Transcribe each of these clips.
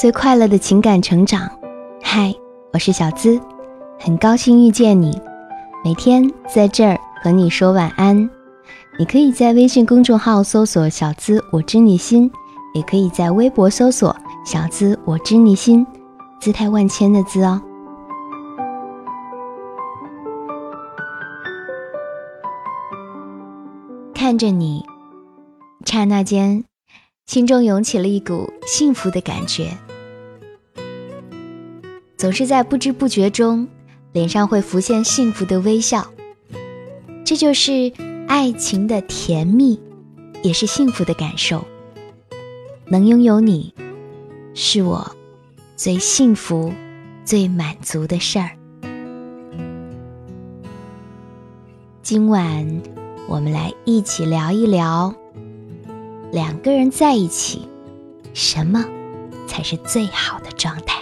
最快乐的情感成长。嗨，我是小资，很高兴遇见你。每天在这儿和你说晚安。你可以在微信公众号搜索“小资我知你心”，也可以在微博搜索“小资我知你心”，姿态万千的“资”哦。看着你，刹那间，心中涌起了一股幸福的感觉。总是在不知不觉中，脸上会浮现幸福的微笑。这就是爱情的甜蜜，也是幸福的感受。能拥有你，是我最幸福、最满足的事儿。今晚。我们来一起聊一聊，两个人在一起，什么才是最好的状态？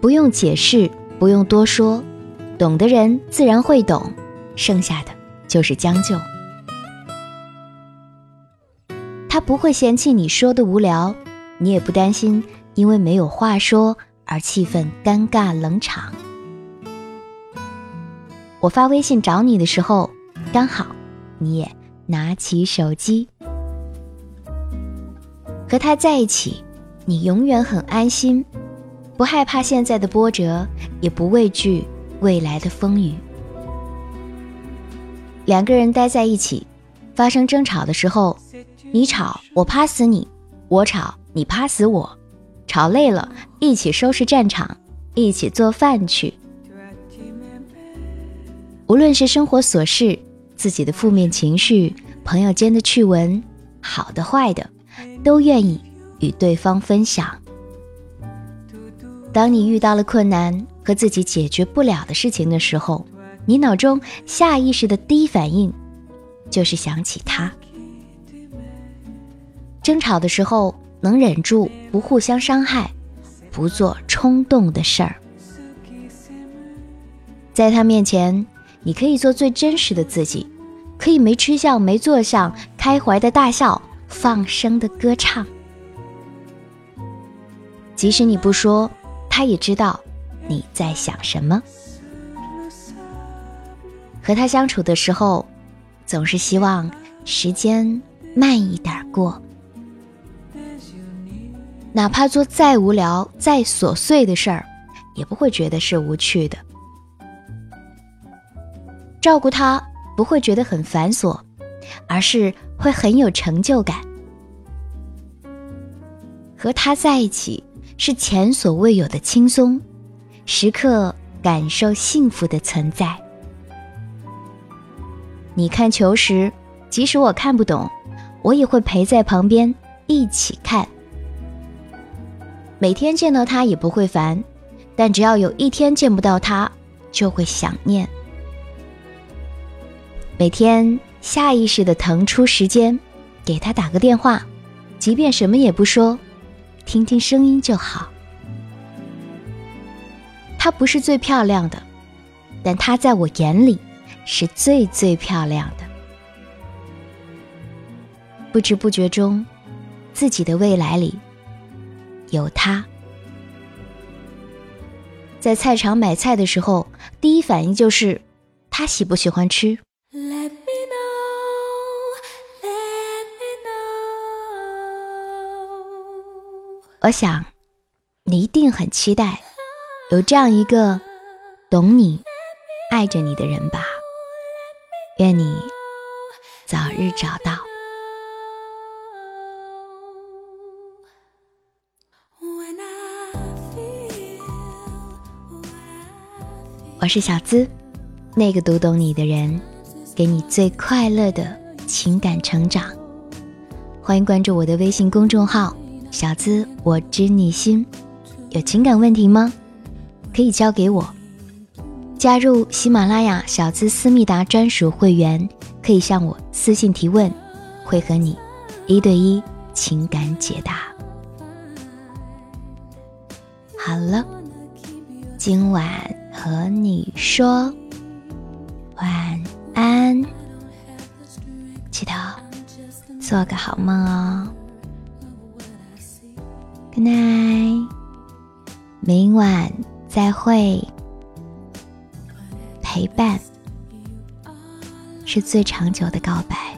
不用解释，不用多说，懂的人自然会懂，剩下的就是将就。他不会嫌弃你说的无聊，你也不担心因为没有话说而气氛尴尬冷场。我发微信找你的时候，刚好你也拿起手机。和他在一起，你永远很安心，不害怕现在的波折，也不畏惧未来的风雨。两个人待在一起，发生争吵的时候，你吵我趴死你，我吵你趴死我，吵累了一起收拾战场，一起做饭去。无论是生活琐事、自己的负面情绪、朋友间的趣闻，好的坏的，都愿意与对方分享。当你遇到了困难和自己解决不了的事情的时候，你脑中下意识的第一反应就是想起他。争吵的时候能忍住不互相伤害，不做冲动的事儿，在他面前。你可以做最真实的自己，可以没吃相、没做相，开怀的大笑，放声的歌唱。即使你不说，他也知道你在想什么。和他相处的时候，总是希望时间慢一点过，哪怕做再无聊、再琐碎的事儿，也不会觉得是无趣的。照顾他不会觉得很繁琐，而是会很有成就感。和他在一起是前所未有的轻松，时刻感受幸福的存在。你看球时，即使我看不懂，我也会陪在旁边一起看。每天见到他也不会烦，但只要有一天见不到他，就会想念。每天下意识的腾出时间，给他打个电话，即便什么也不说，听听声音就好。她不是最漂亮的，但她在我眼里是最最漂亮的。不知不觉中，自己的未来里有她。在菜场买菜的时候，第一反应就是他喜不喜欢吃。我想，你一定很期待有这样一个懂你、爱着你的人吧？愿你早日找到。我是小资，那个读懂你的人，给你最快乐的情感成长。欢迎关注我的微信公众号。小资，我知你心，有情感问题吗？可以交给我。加入喜马拉雅小资思密达专属会员，可以向我私信提问，会和你一对一情感解答。好了，今晚和你说晚安，记得做个好梦哦。Night，明晚再会。陪伴是最长久的告白。